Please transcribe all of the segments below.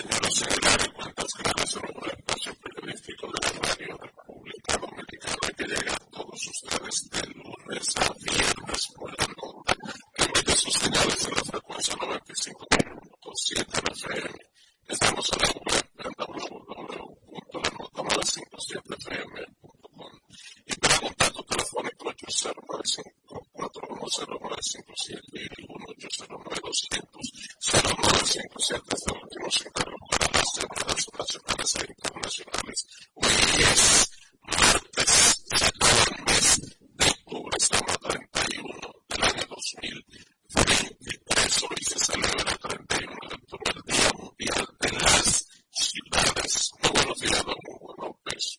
señores señalar en cuántas claves el espacio periodístico de la radio República Dominicana que llega a todos ustedes de lunes a viernes por la noche. Permite sus señales en la frecuencia 95.7 la FM. Estamos en la web www.lanotamada57fm.com y tenemos datos telefónicos 809 5957 y el 1-809-200-0957 es el último secretario para las semanas nacionales e internacionales hoy es martes de todo el mes de octubre estamos a 31 del año 2023 hoy se celebra el 31 de octubre el día mundial de las ciudades muy buenos días don Hugo López.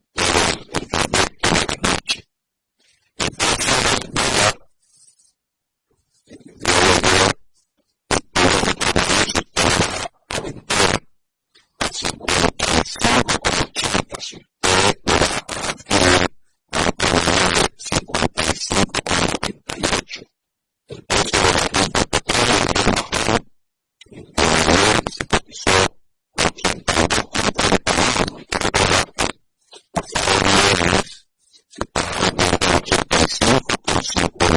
Gracias. Se paga 85 por 5.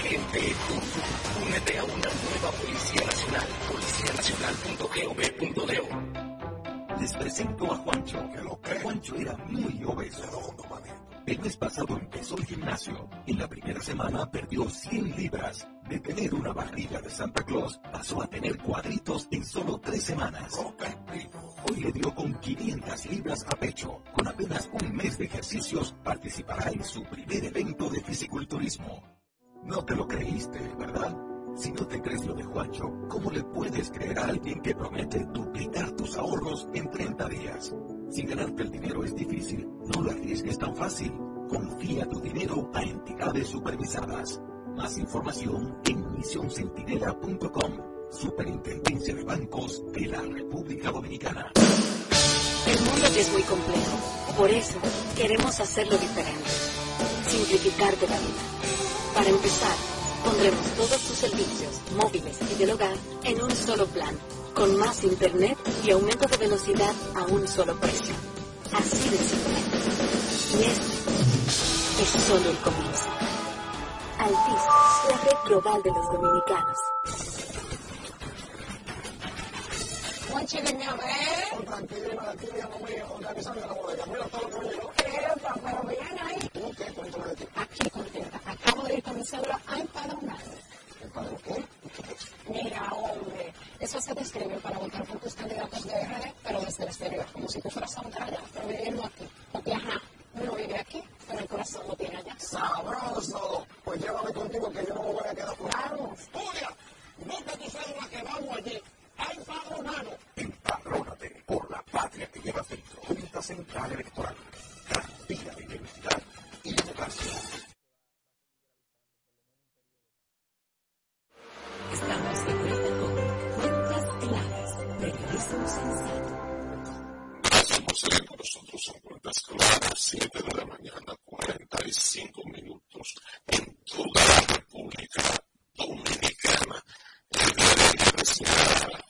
gente, únete a una nueva Policía Nacional, policianacional.gov.do. Les presento a Juancho. Que lo que? Juancho era muy obeso. El mes pasado empezó el gimnasio. En la primera semana perdió 100 libras. De tener una barriga de Santa Claus, pasó a tener cuadritos en solo tres semanas. Hoy le dio con 500 libras a pecho. Con apenas un mes de ejercicios, participará en su primer evento de fisiculturismo no te lo creíste, ¿verdad? Si no te crees lo de Juancho, ¿cómo le puedes creer a alguien que promete duplicar tus ahorros en 30 días? Si ganarte el dinero es difícil, no lo arriesgues tan fácil. Confía tu dinero a entidades supervisadas. Más información en misioncentinela.com. Superintendencia de Bancos de la República Dominicana. El mundo es muy complejo. Por eso, queremos hacerlo diferente. Simplificarte la vida para empezar, pondremos todos tus servicios, móviles y del hogar, en un solo plan, con más internet y aumento de velocidad a un solo precio. Así de simple. Y esto es solo el comienzo. Altis, la red global de los dominicanos. Tranquila, tranquila, no me organizando la bodega. Mira todo lo que me llegó. Pero bien ahí. Aquí, contenta. Acabo de ir con mi cédula a empadronarme. ¿Empadronarme qué? Mira, hombre, eso te escriben para votar por tus candidatos de RD, pero desde el exterior, como si tú fueras a votar allá, pero viviendo aquí. Porque, ajá, uno vive aquí, pero el corazón lo tiene allá. Sabroso. Pues llévame contigo que yo no me voy a quedar por Vamos. Julia, busca tu cédula que vamos allí. Empadronado. Empadrónate por la patria que lleva dentro. Junta Central Electoral. Garantía de identidad y democracia. Estamos de vuelta con Cuentas Claras, Periodismo Sensato. Gracias por seguir con nosotros en Cuentas Claras, 7 de la mañana, 45 minutos, en toda la República Dominicana. El día el de la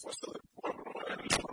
fuerza del pueblo en la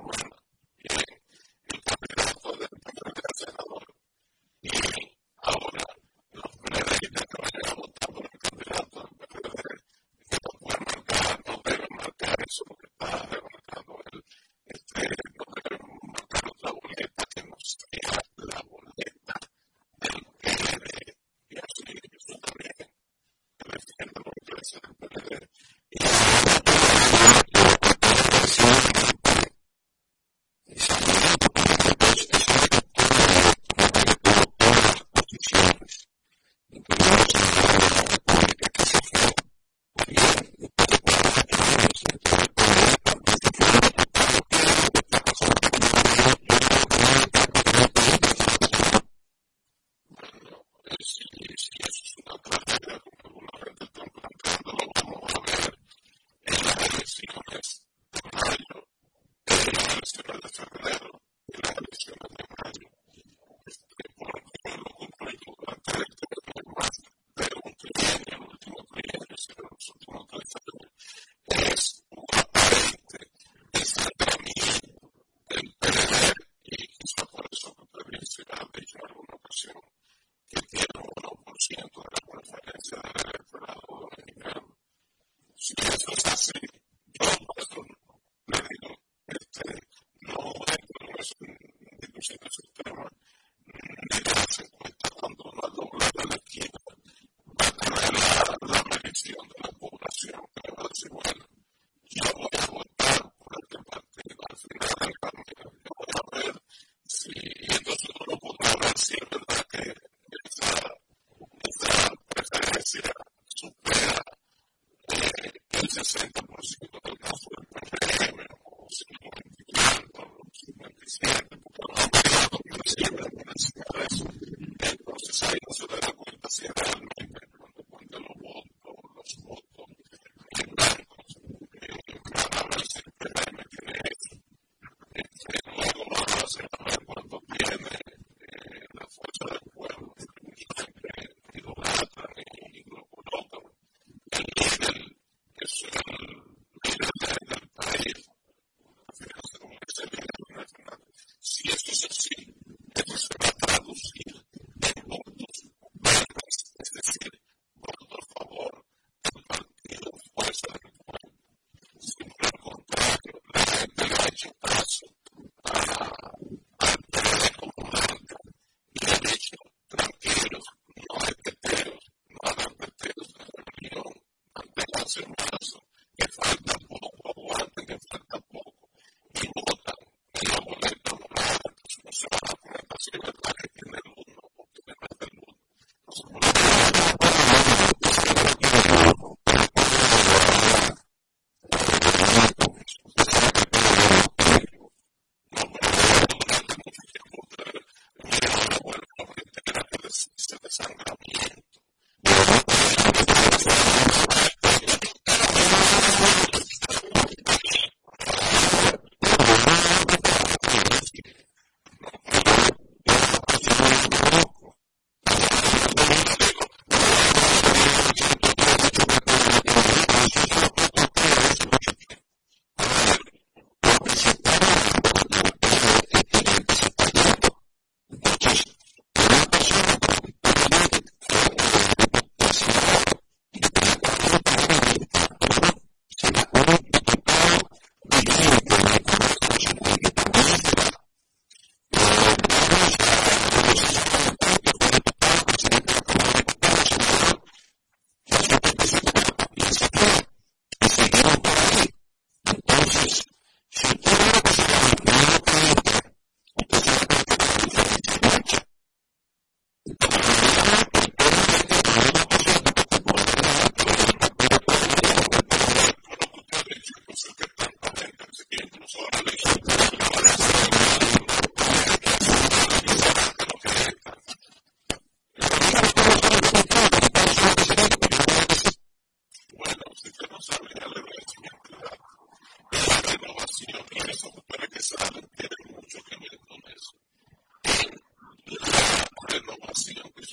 la renovación que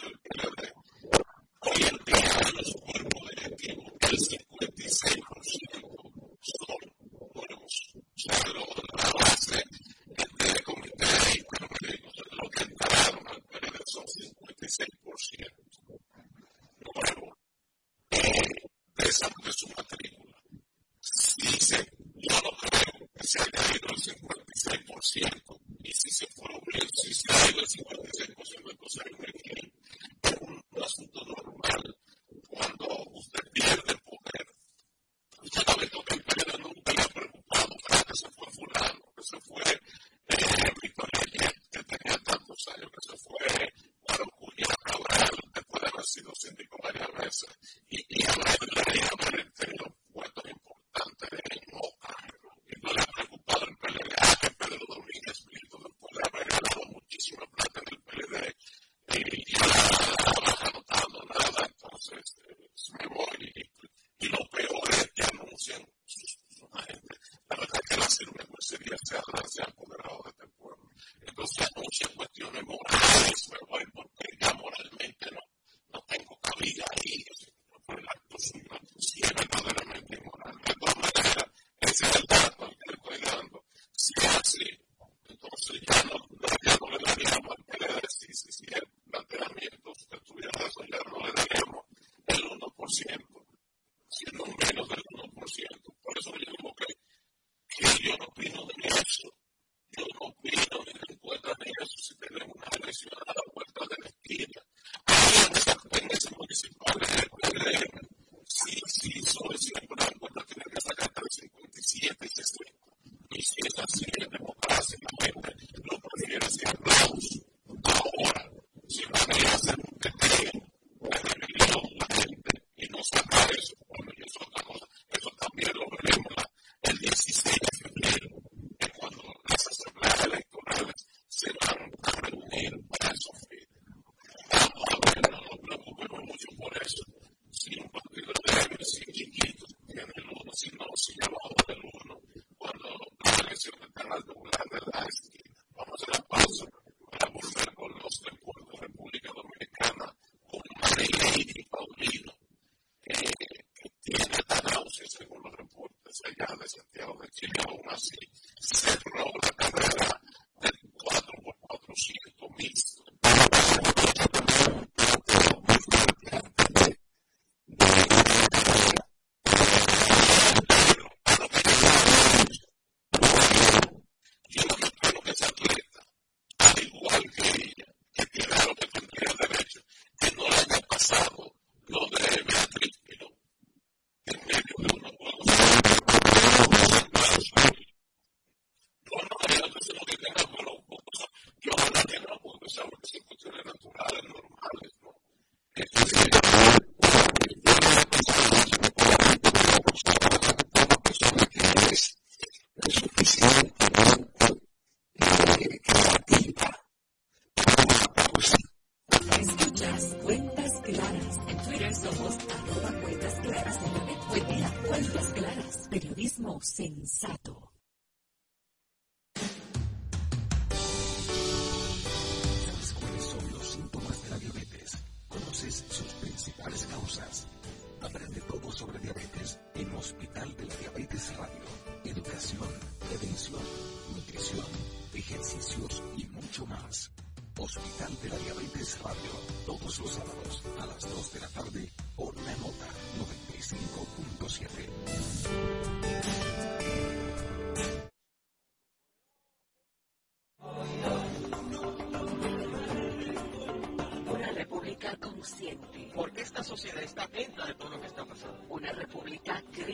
passer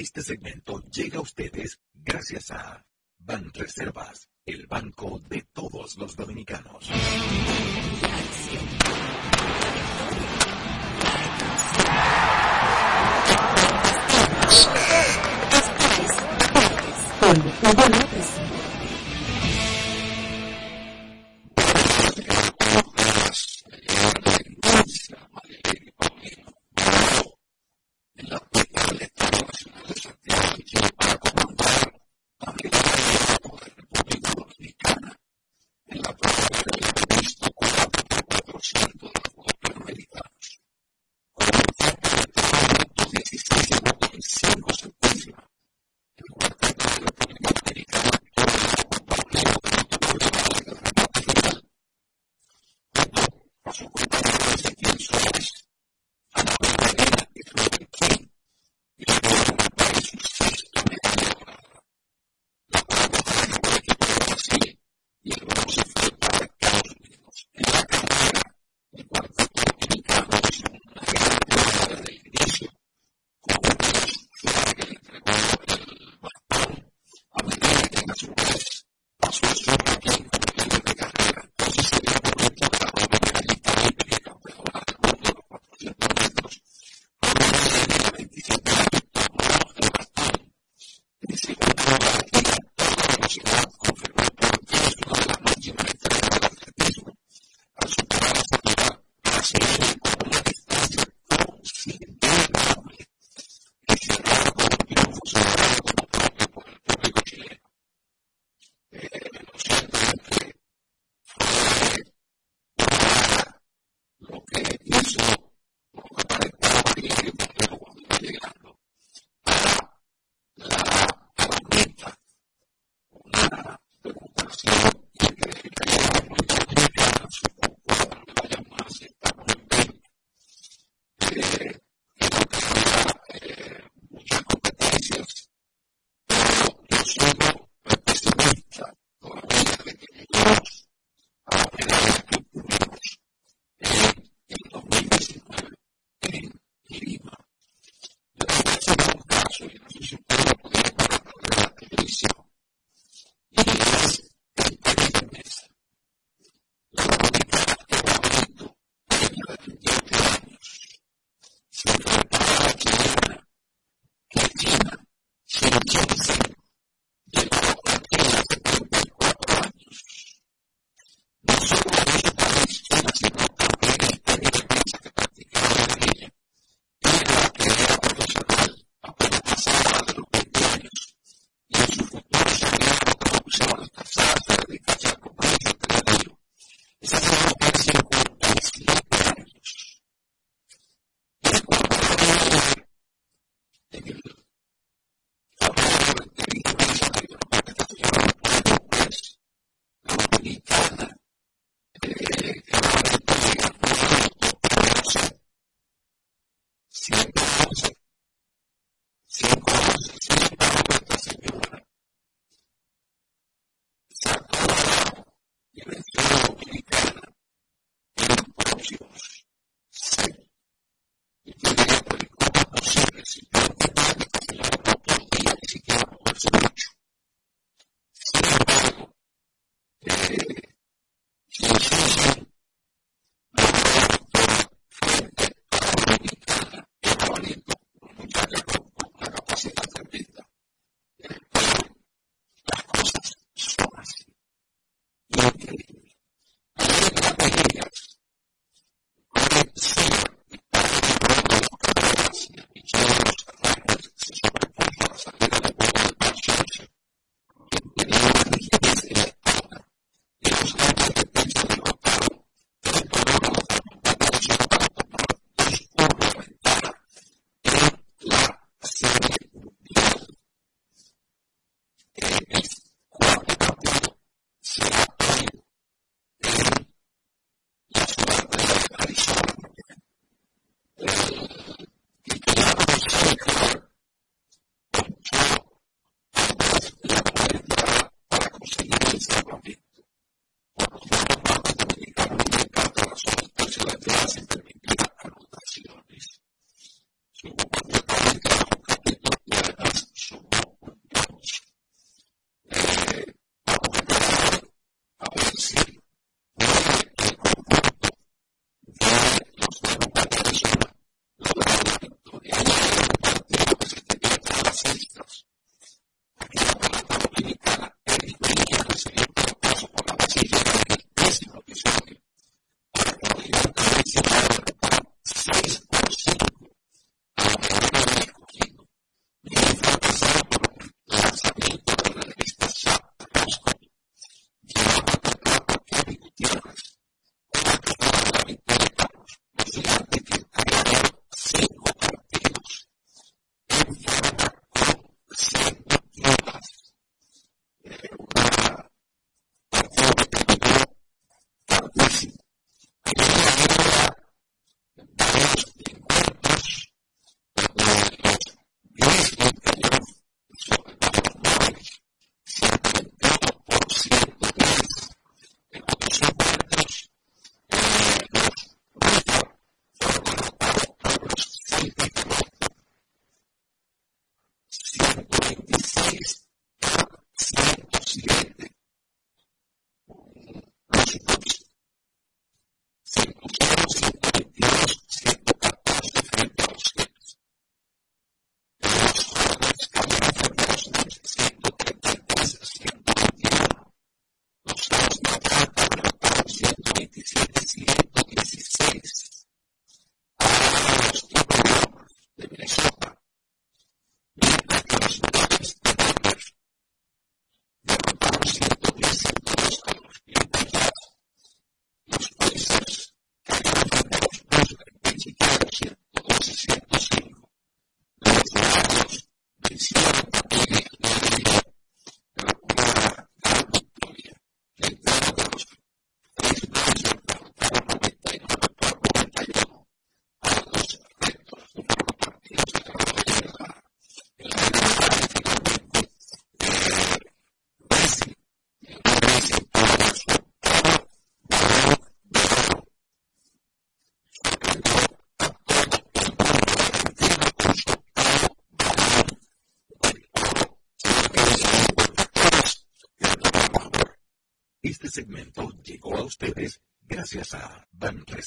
Este segmento llega a ustedes gracias a Banreservas, el banco de todos los dominicanos.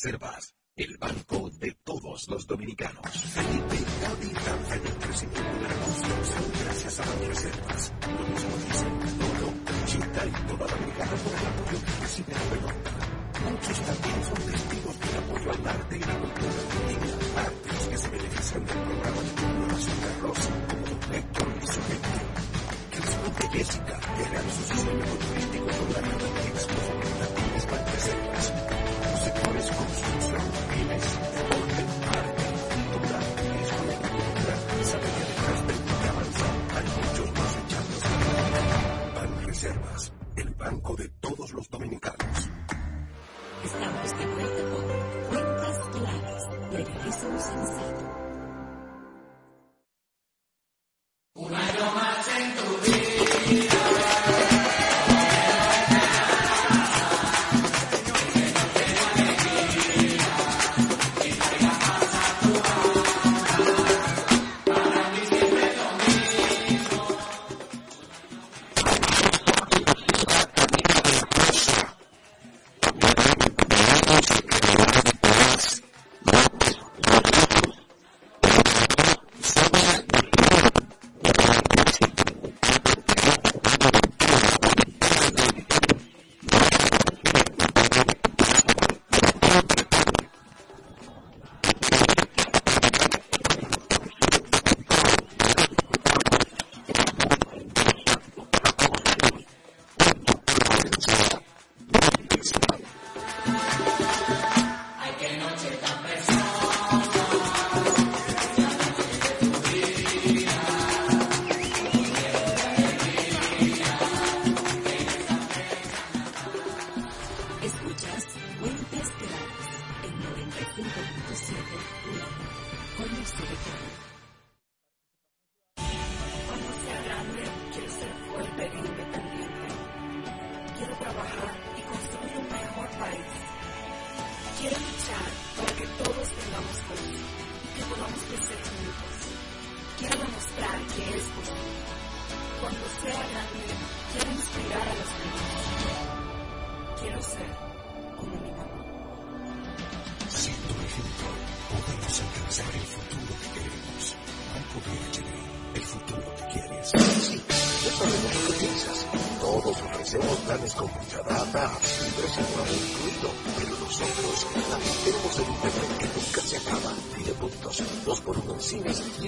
Banreservas,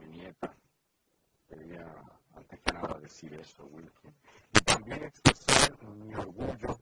mi nieta. Quería antes que nada decir eso, Wilkie. Y también expresar mi orgullo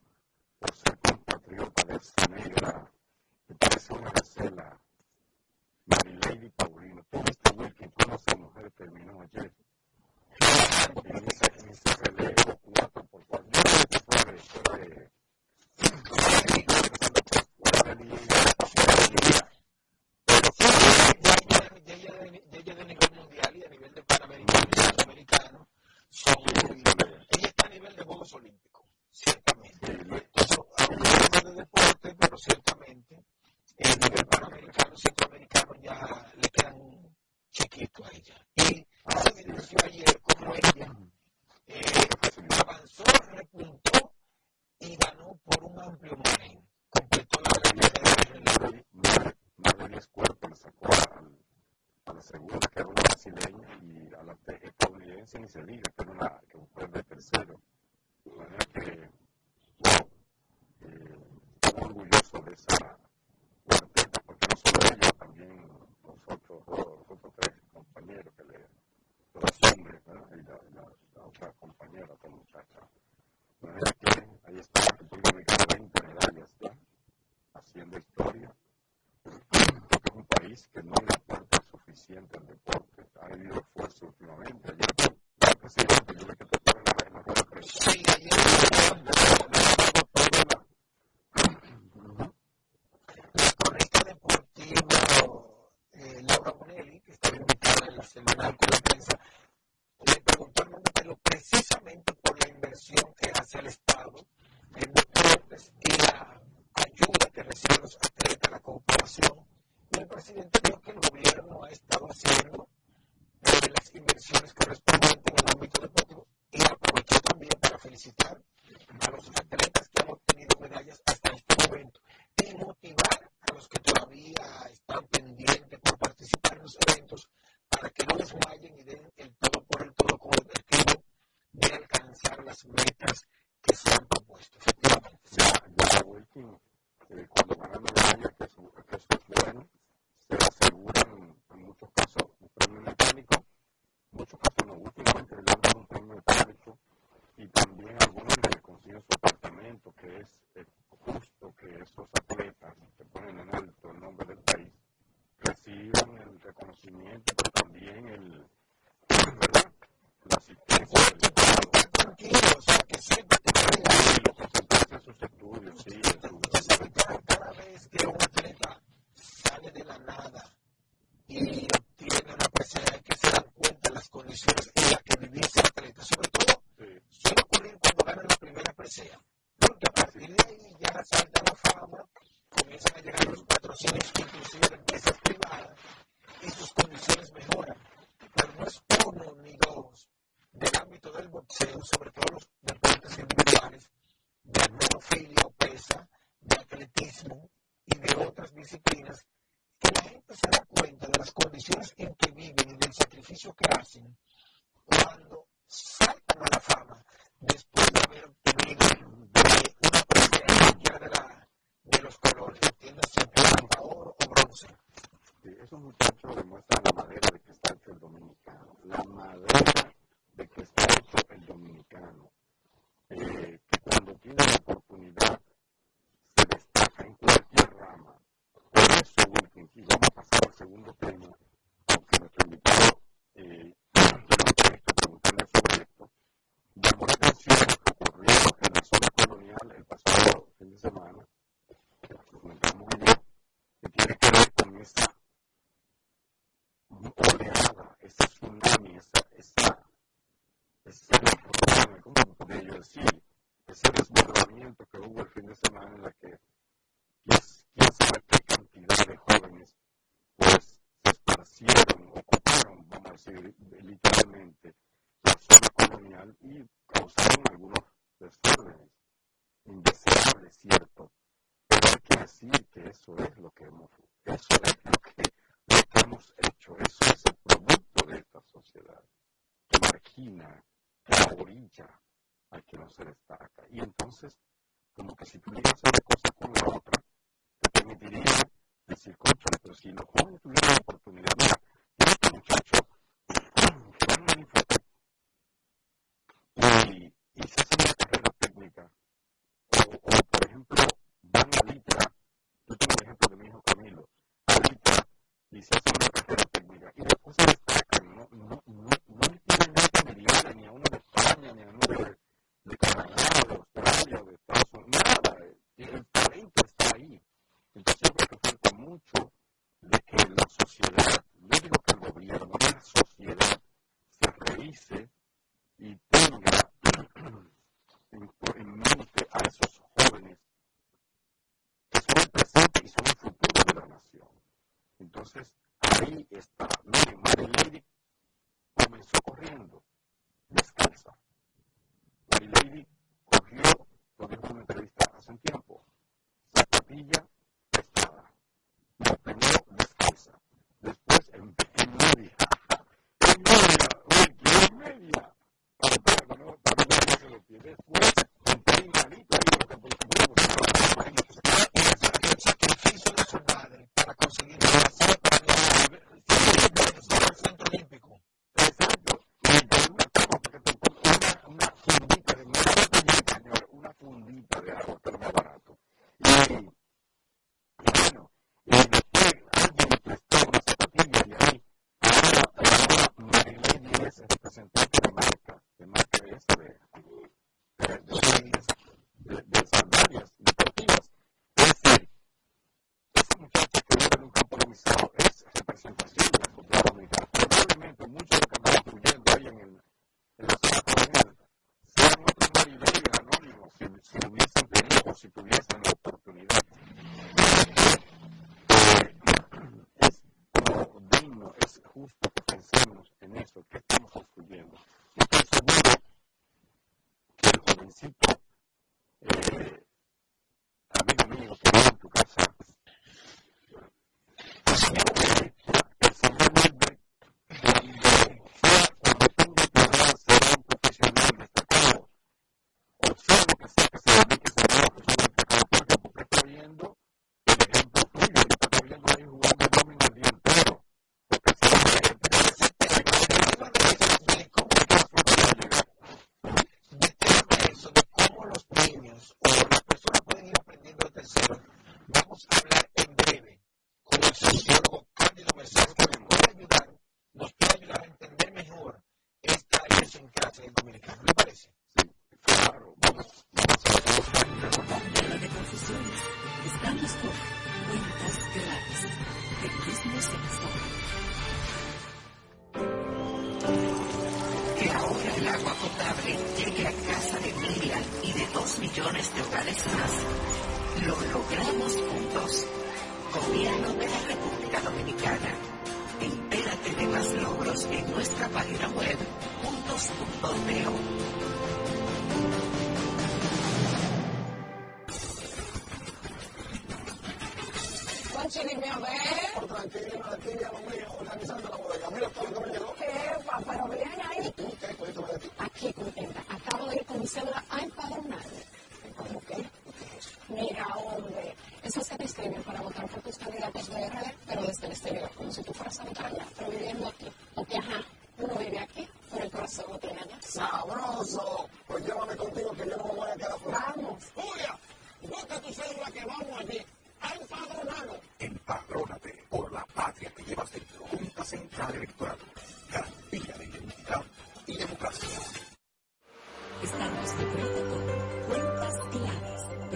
segura, que era una brasileña y hablante estadounidense, ni se diga, pero una presidente deporte. is huge. Empleados. millones de hogares más. Lo logramos juntos.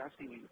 asking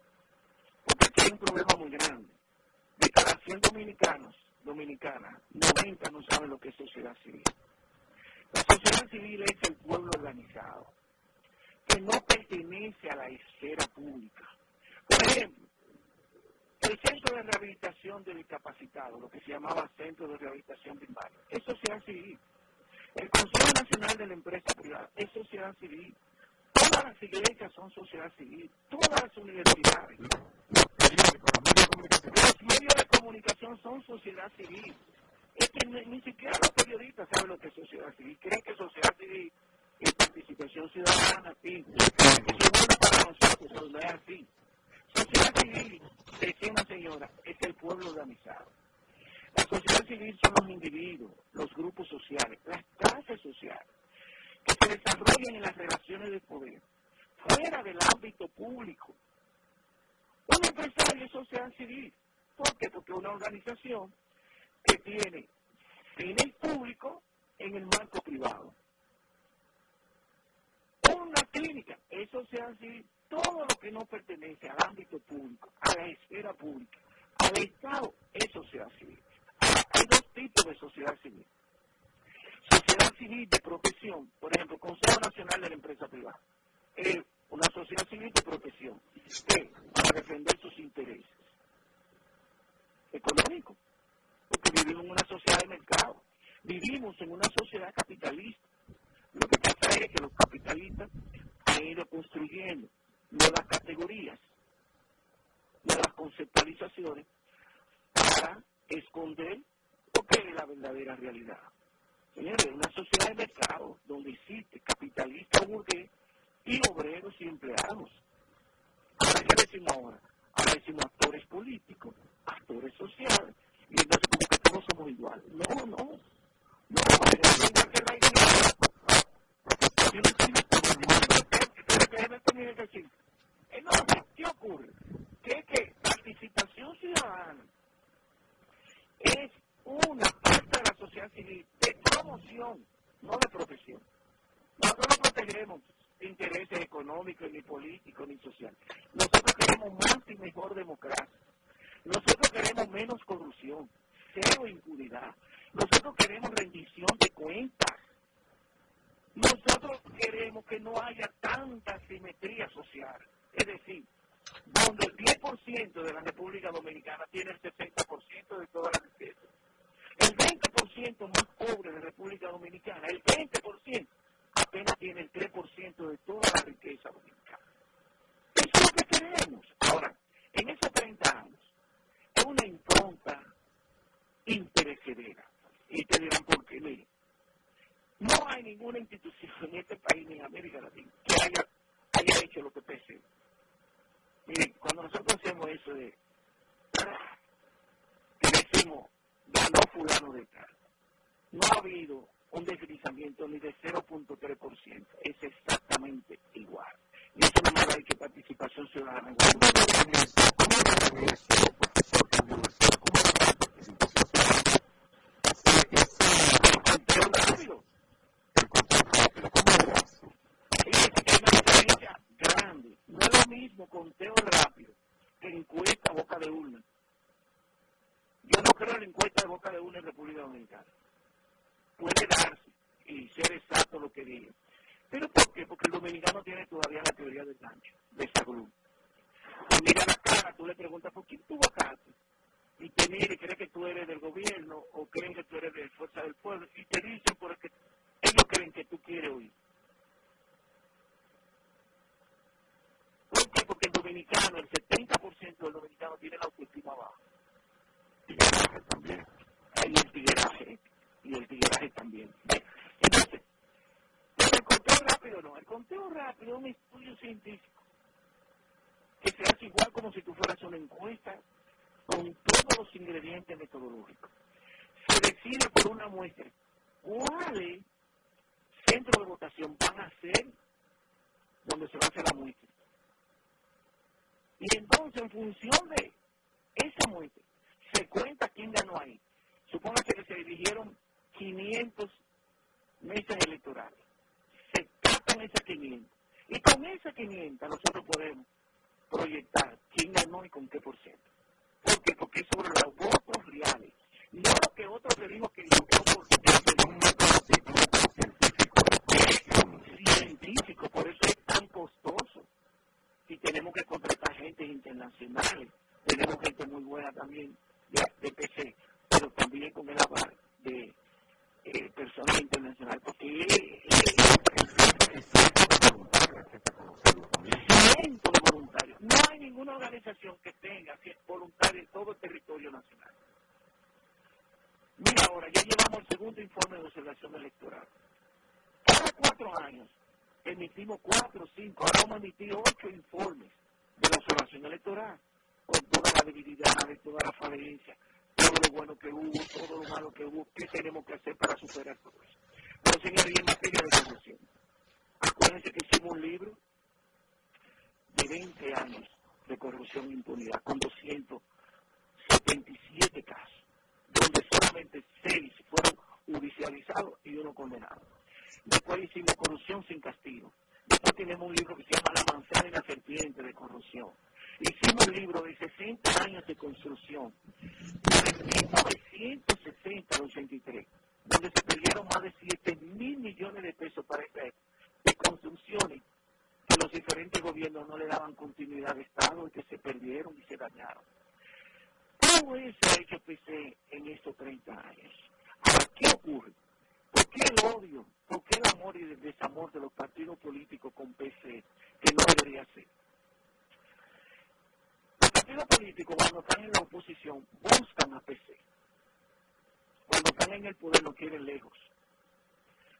la verdadera realidad. Señores, una sociedad de mercado donde existe capitalista burgués y obreros y empleados. Ahora, ¿qué decimos ahora? Ahora decimos actores políticos, actores sociales, y entonces como que todos somos iguales. No, no. No, es igual que la iglesia. Yo no. Entonces, ¿qué ocurre? Que, que participación ciudadana es una parte de la sociedad civil de promoción, no de profesión. Nosotros no protegemos intereses económicos, ni políticos, ni sociales. Nosotros queremos más y mejor democracia. Nosotros queremos menos corrupción, cero impunidad. Nosotros queremos rendición de cuentas. Nosotros queremos que no haya tanta simetría social. Es decir, donde el 10% de la República Dominicana tiene el 60% de toda la riqueza. El 20% más pobre de República Dominicana, el 20% apenas tiene el 3% de toda la riqueza dominicana. Eso es lo que queremos. Ahora, en esos 30 años, es una impronta interesedera. Y te dirán por qué, mire, no hay ninguna institución en este país ni en América Latina que haya, hecho lo que pese. Mire, cuando nosotros hacemos eso de que decimos ganó fulano de tal, no ha habido un deslizamiento ni de 0.3%, es exactamente igual. Y eso no me que participación ciudadana. rápido. una diferencia grande. No es lo mismo conteo rápido que encuesta boca de urna. Yo no creo en la encuesta de boca de urna en República Dominicana puede darse y ser exacto lo que diga. ¿Pero por qué? Porque el dominicano tiene todavía la teoría del gancho, de esa grupo. mira la cara, tú le preguntas, ¿por quién tuvo acá? Y te mira y cree que tú eres del gobierno o creen que tú eres de Fuerza del Pueblo y te dicen porque ellos creen que tú quieres oír. ¿Por qué? Porque el dominicano, el 70% del dominicano tiene la autoestima baja. También. Hay el tigueraje y el tigueraje también. Entonces, el conteo rápido no, el conteo rápido es un estudio científico que se hace igual como si tú fueras una encuesta con todos los ingredientes metodológicos. Se decide por una muestra cuáles centros de votación van a ser donde se va a hacer la muestra. Y entonces, en función de esa muestra, se cuenta quién ganó ahí. Supóngase que se dirigieron 500 mesas electorales. Se tratan esas 500. Y con esas 500 nosotros podemos proyectar quién ganó y con qué por ciento. ¿Por qué? Porque es sobre los votos reales. No lo que otros le dijo que yo por científico, por eso es tan costoso. Y tenemos que contratar gente internacionales. Tenemos gente muy buena también de, PC, pero también con el aval de eh, personas internacionales, porque cientos de voluntarios. No hay ninguna organización que tenga voluntarios en todo el territorio nacional. Mira ahora, ya llevamos el segundo informe de observación electoral. Cada cuatro años emitimos cuatro, cinco, ahora vamos a emitir ocho informes de la observación electoral, con toda la debilidad, de todo lo bueno que hubo, todo lo malo que hubo, qué tenemos que hacer para superar todo eso. Pero señores, en materia de corrupción, acuérdense que hicimos un libro de 20 años de corrupción e impunidad, con 277 casos, donde solamente 6 fueron judicializados y uno condenado. Después hicimos corrupción sin castigo. Después tenemos un libro que se llama La manzana y la serpiente de corrupción Hicimos un libro de 60 años de construcción, desde 1960 al 83, donde se perdieron más de 7 mil millones de pesos para esta de construcciones que los diferentes gobiernos no le daban continuidad de Estado y que se perdieron y se dañaron. ¿Cómo eso ha hecho PC en estos 30 años? Ahora, ¿qué ocurre? ¿Por qué el odio? ¿Por qué el amor y el desamor de los partidos políticos con PC que no debería ser? Partidos políticos, cuando están en la oposición, buscan a PC. Cuando están en el poder, lo quieren lejos.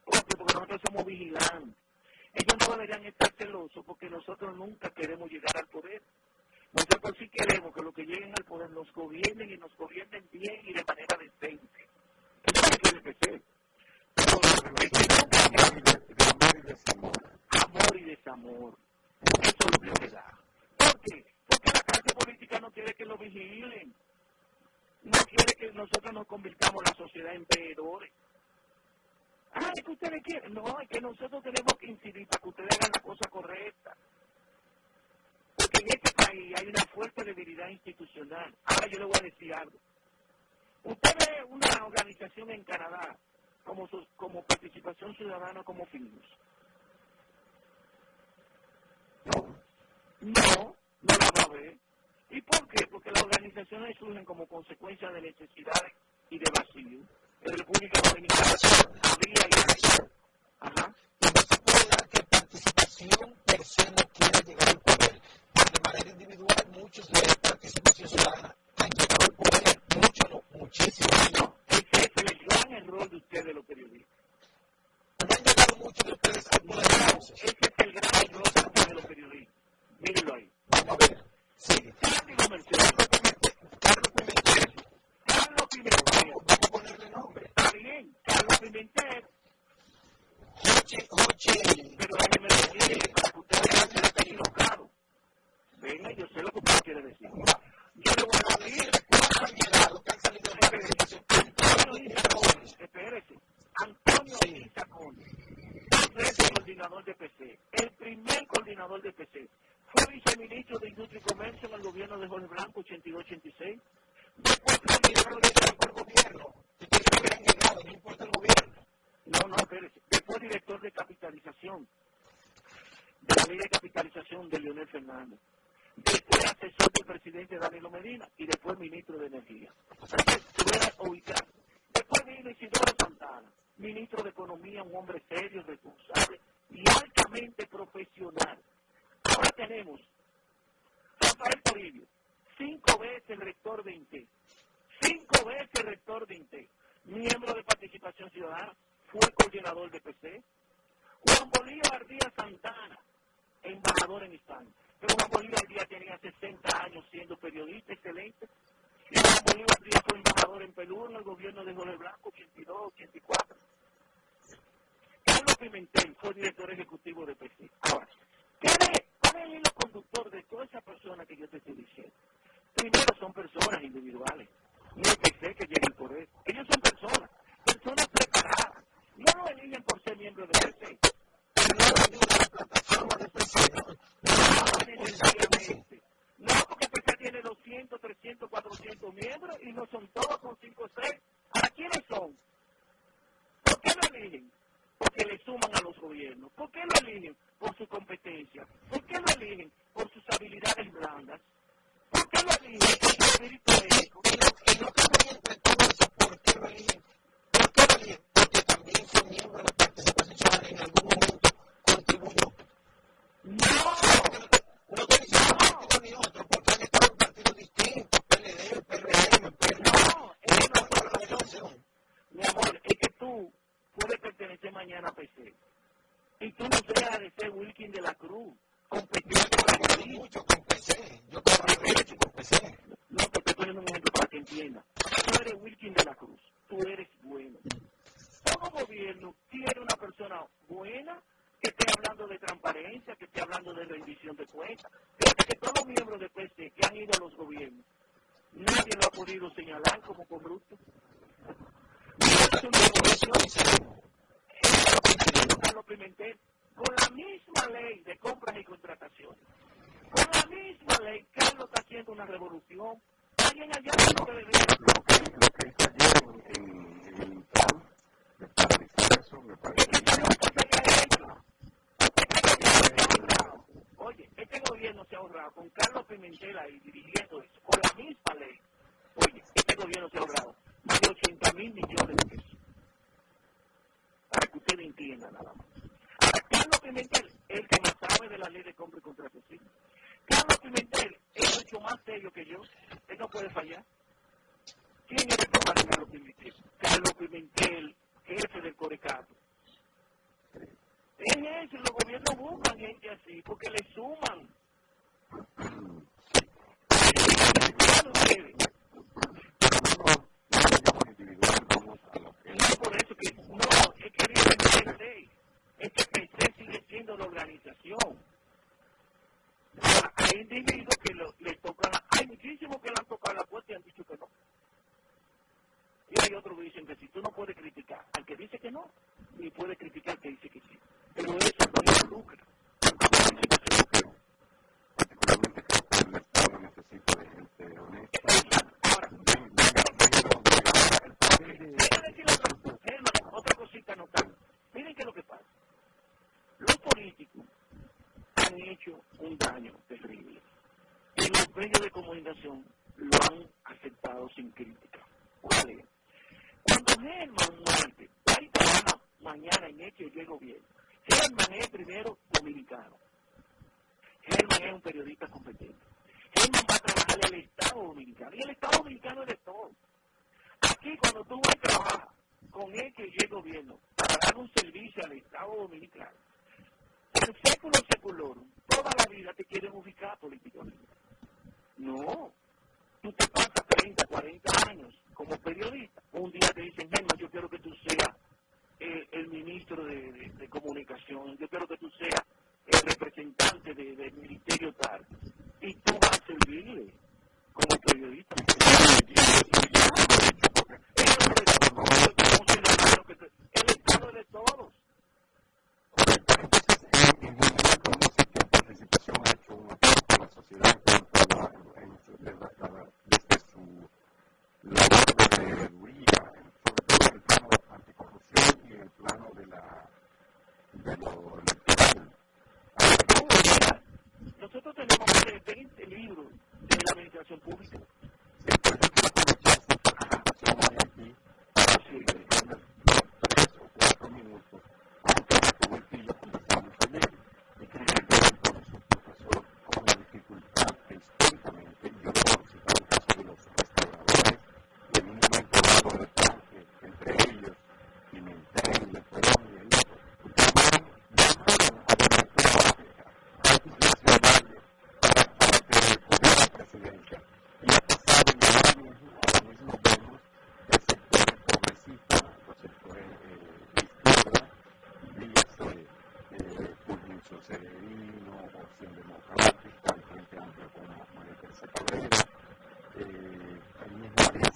Porque nosotros somos vigilantes. ellos no deberían estar celosos porque nosotros nunca queremos llegar al poder. Nosotros sí queremos que los que lleguen al poder nos gobiernen y nos gobiernen bien y de manera decente. Eso es lo que tiene que ser. Amor y desamor. Eso es lo que se da. ¿Por qué? Política no quiere que lo vigilen. No quiere que nosotros nos convirtamos la sociedad en veedores. Ah, es que ustedes quieren. No, es que nosotros tenemos que incidir para que ustedes hagan la cosa correcta. Porque en este país hay una fuerte debilidad institucional. Ahora yo le voy a decir algo. Usted ve una organización en Canadá como, como participación ciudadana como FINUS. No, no, no la va a ver. ¿Y por qué? Porque las organizaciones surgen como consecuencia de necesidades y de vacío. En República Dominicana había y Ajá. Y no se puede dar que participación per se no quiera llegar al poder. Porque de manera individual muchos de participación ciudadana han llegado al poder. Muchos no, muchísimos no. Ese es el gran error de ustedes los periodistas. No han llegado muchos de ustedes al poder. Ese es el gran error de ustedes los periodistas. Mírenlo ahí. Vamos a ver. Carlos Pimentel. Carlos Pimentel. Carlos Pimentel. Vamos a ponerle nombre. Está bien. Carlos Pimentel. Joche, Joche. Pero déjeme decir, para que ustedes vean que está equivocado. Venga, yo sé lo que usted quiere decir. Yo le voy a decir. ¿Cuántos han llegado? ¿Qué han salido de? Antonio Isacón. Espérese. Antonio Isacón. Dos veces coordinador de PC. El primer coordinador de PC. Fue viceministro de Industria y Comercio en el gobierno de Jorge Blanco, 82-86. Después director de el gobierno. Ustedes llegado, no importa el gobierno. No, no, espérese. Después director de capitalización. De la ley de capitalización de Leonel Fernández. Después asesor del presidente Danilo Medina y después ministro de Energía. O sea que. Después vino Isidoro Santana, ministro de Economía, un hombre serio, responsable y altamente profesional. Tenemos Rafael Toribio, cinco veces rector de INTE, cinco veces rector de INTE, miembro de Participación Ciudadana, fue coordinador de PC. Juan Bolívar Díaz Santana, embajador en España. Pero Juan Bolívar Díaz tenía 60 años siendo periodista excelente. Y Juan Bolívar Díaz fue embajador en Perú en el gobierno de Jorge Blanco, 82, 84. Carlos Pimentel fue director ejecutivo de medios de comunicación lo han aceptado sin crítica. ¿Cuál es? Cuando Germán muerte, ahí trabaja mañana en hecho y luego bien. Germán es primero O si el Frente Amplio con María Teresa el eh, mismo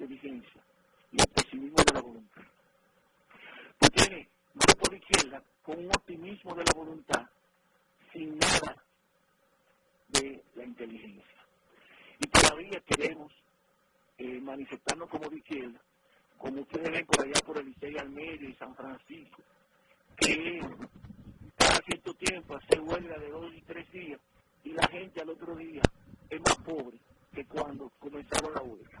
inteligencia y el pesimismo de la voluntad. Tú tienes grupo de izquierda con un optimismo de la voluntad sin nada de la inteligencia. Y todavía queremos eh, manifestarnos como de izquierda, como ustedes ven por allá por el Licey al medio y San Francisco, que cada cierto tiempo hace huelga de dos y tres días y la gente al otro día es más pobre que cuando comenzaron la huelga.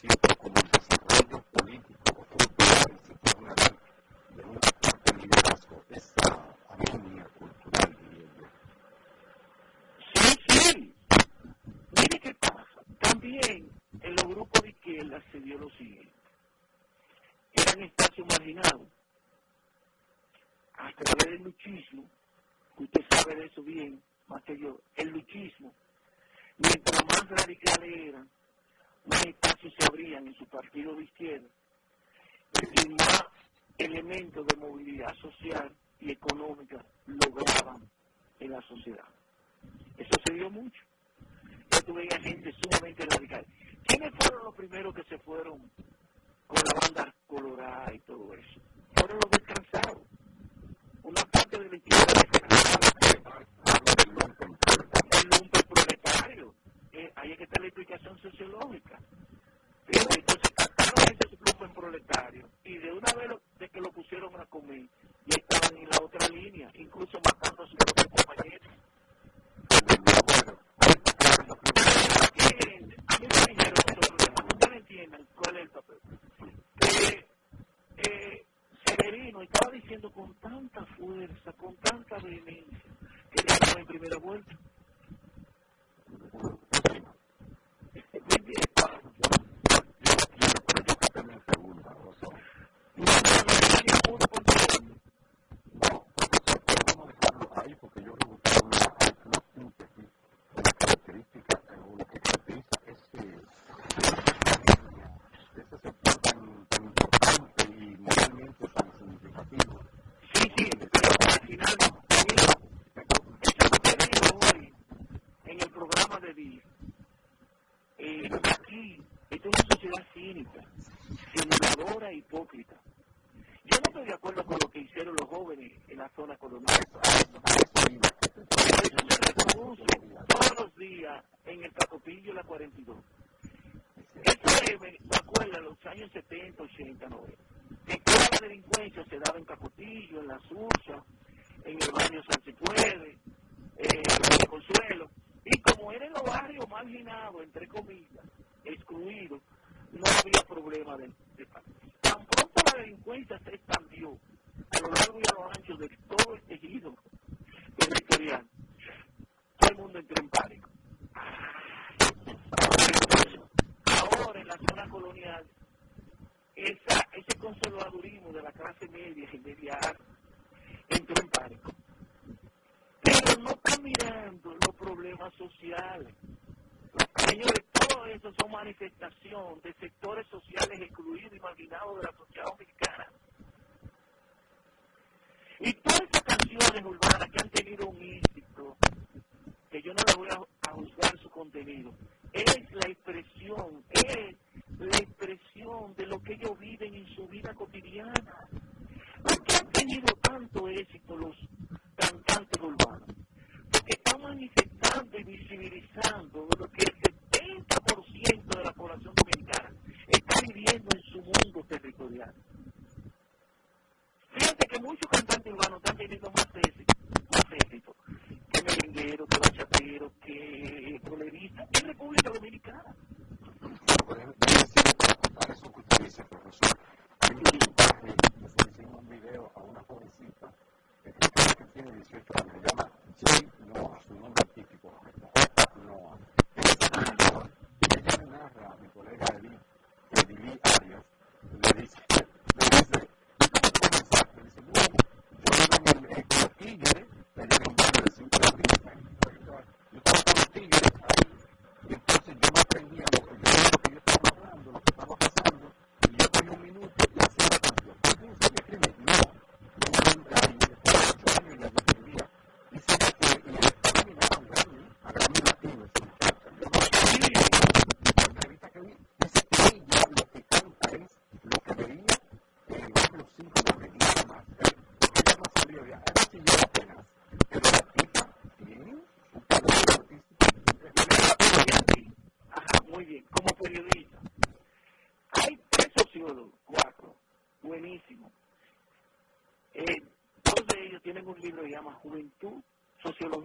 siempre con el desarrollo político o cultural, se puede hablar de un fuerte liderazgo, esa armonía cultural, diría yo. Sí, sí. Mire qué pasa. También en los grupos de izquierda se dio lo siguiente. Eran espacios marginados. A través del luchismo, usted sabe de eso bien, más que yo, el luchismo, mientras más radicales eran, más espacios se abrían en su partido de izquierda y más elementos de movilidad social y económica lograban en la sociedad. Eso se dio mucho. Yo tuve gente sumamente radical. ¿Quiénes fueron los primeros que se fueron con la banda colorada y todo eso? Fueron los descansados. Una parte de la izquierda descansada. El que, ahí es que está la explicación sociológica. Entonces trataron ese grupo en proletario y de una vez de que lo pusieron a comer, y estaban en la otra línea, incluso matando a sus propios compañeros. A dijeron, entiendan cuál el papel. Severino estaba diciendo con tanta fuerza, con tanta vehemencia, que le en primera vuelta. Yeah.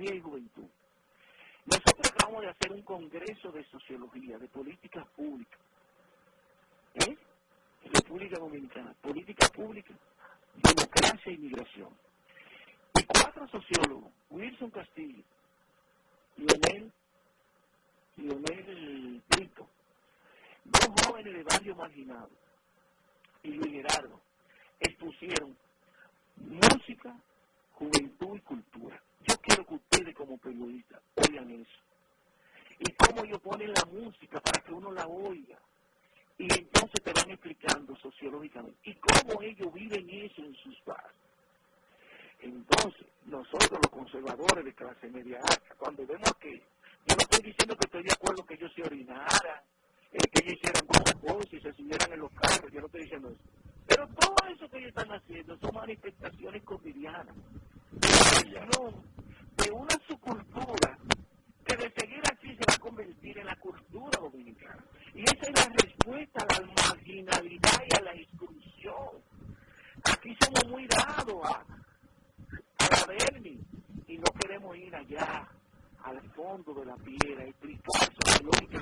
riesgo en tú. Nosotros acabamos de hacer un congreso de sociología, de políticas públicas. ¿Eh? República Dominicana, política pública, democracia e inmigración. Y cuatro sociólogos, Wilson Castillo, Lionel, Lionel Pinto, dos jóvenes de barrio marginado y Luis Gerardo, expusieron música, juventud y cultura quiero que ustedes como periodistas oigan eso. Y cómo ellos ponen la música para que uno la oiga. Y entonces te van explicando sociológicamente. Y cómo ellos viven eso en sus barrios. Entonces, nosotros los conservadores de clase media alta, cuando vemos que yo no estoy diciendo que estoy de acuerdo que ellos se orinaran, eh, que ellos hicieran cosas, cosas y se subieran en los carros, yo no estoy diciendo eso. Pero todo eso que ellos están haciendo son manifestaciones cotidianas de la de una subcultura que de seguir así se va a convertir en la cultura dominicana. Y esa es la respuesta a la marginalidad y a la exclusión. Aquí somos muy dados a, a la vermi y no queremos ir allá al fondo de la piedra, explicar sobre lo que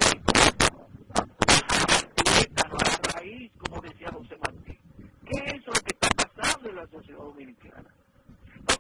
a la raíz, como decía José Martín. ¿Qué es lo que está pasando en la sociedad dominicana?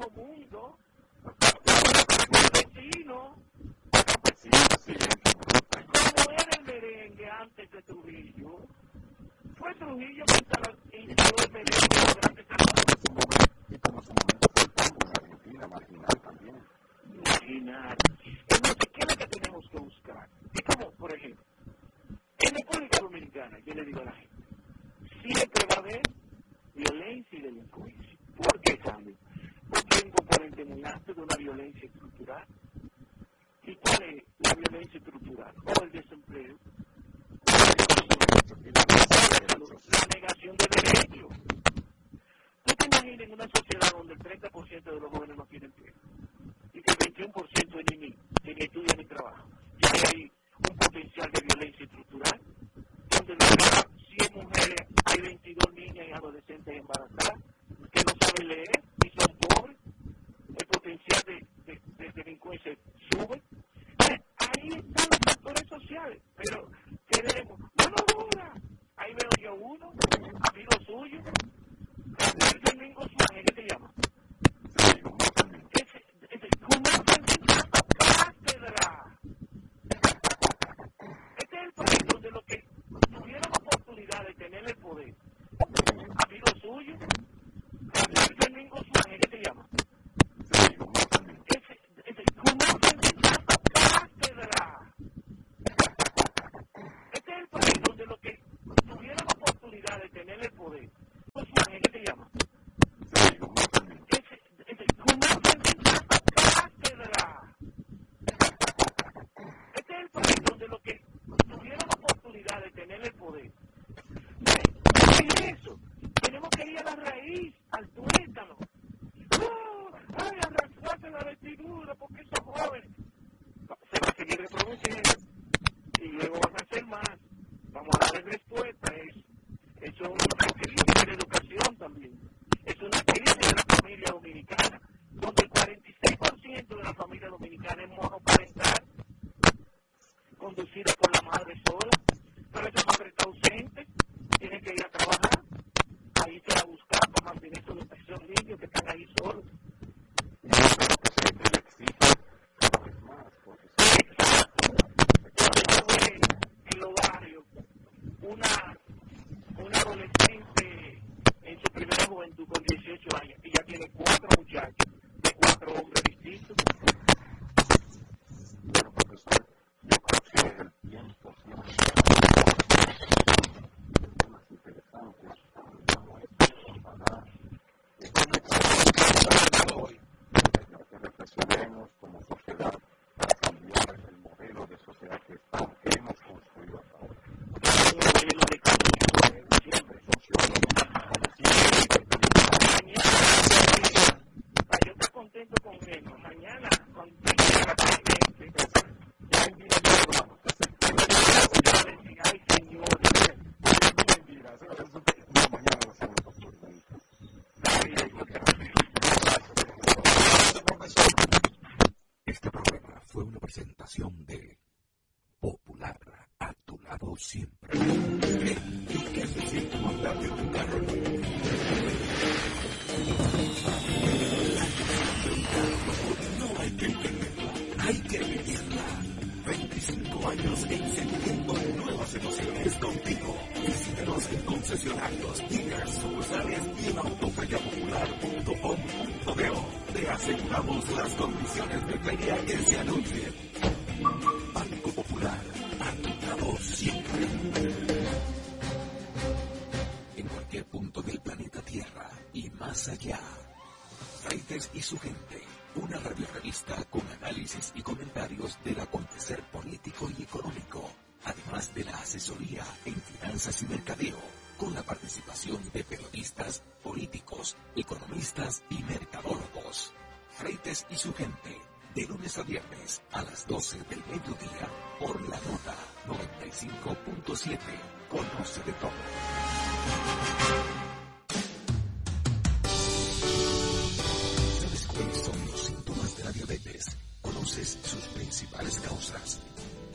nuevo mundo concesionarios, dealers, sucursales y en autoferiapopular.com.do. Te aseguramos las condiciones de feria que se anuncien. Banco Popular, a tu lado siempre. En cualquier punto del planeta Tierra y más allá. Freites y su gente, una radiorevista con análisis y comentarios del acontecer político y económico, además de la asesoría en finanzas y mercadeo, con la participación de periodistas, políticos, economistas y mercadólogos. Freites y su gente, de lunes a viernes a las 12 del mediodía, por la nota 95.7. Conoce de todo. ¿Sabes cuáles son los síntomas de la diabetes? ¿Conoces sus principales causas?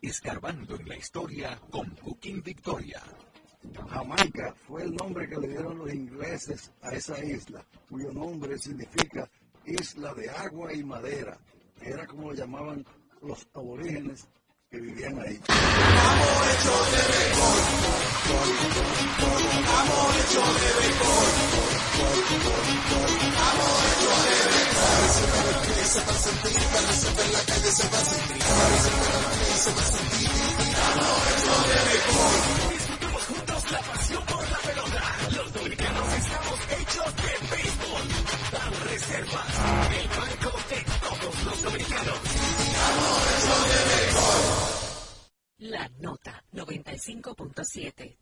Escarbando en la Historia con Cooking Victoria. Jamaica fue el nombre que le dieron los ingleses a esa isla, cuyo nombre significa isla de agua y madera. Era como lo llamaban los aborígenes que vivían ahí. La pasión por la pelota. Los dominicanos estamos hechos de béisbol. Ban Reservas, el banco de todos los dominicanos. La nota 95.7.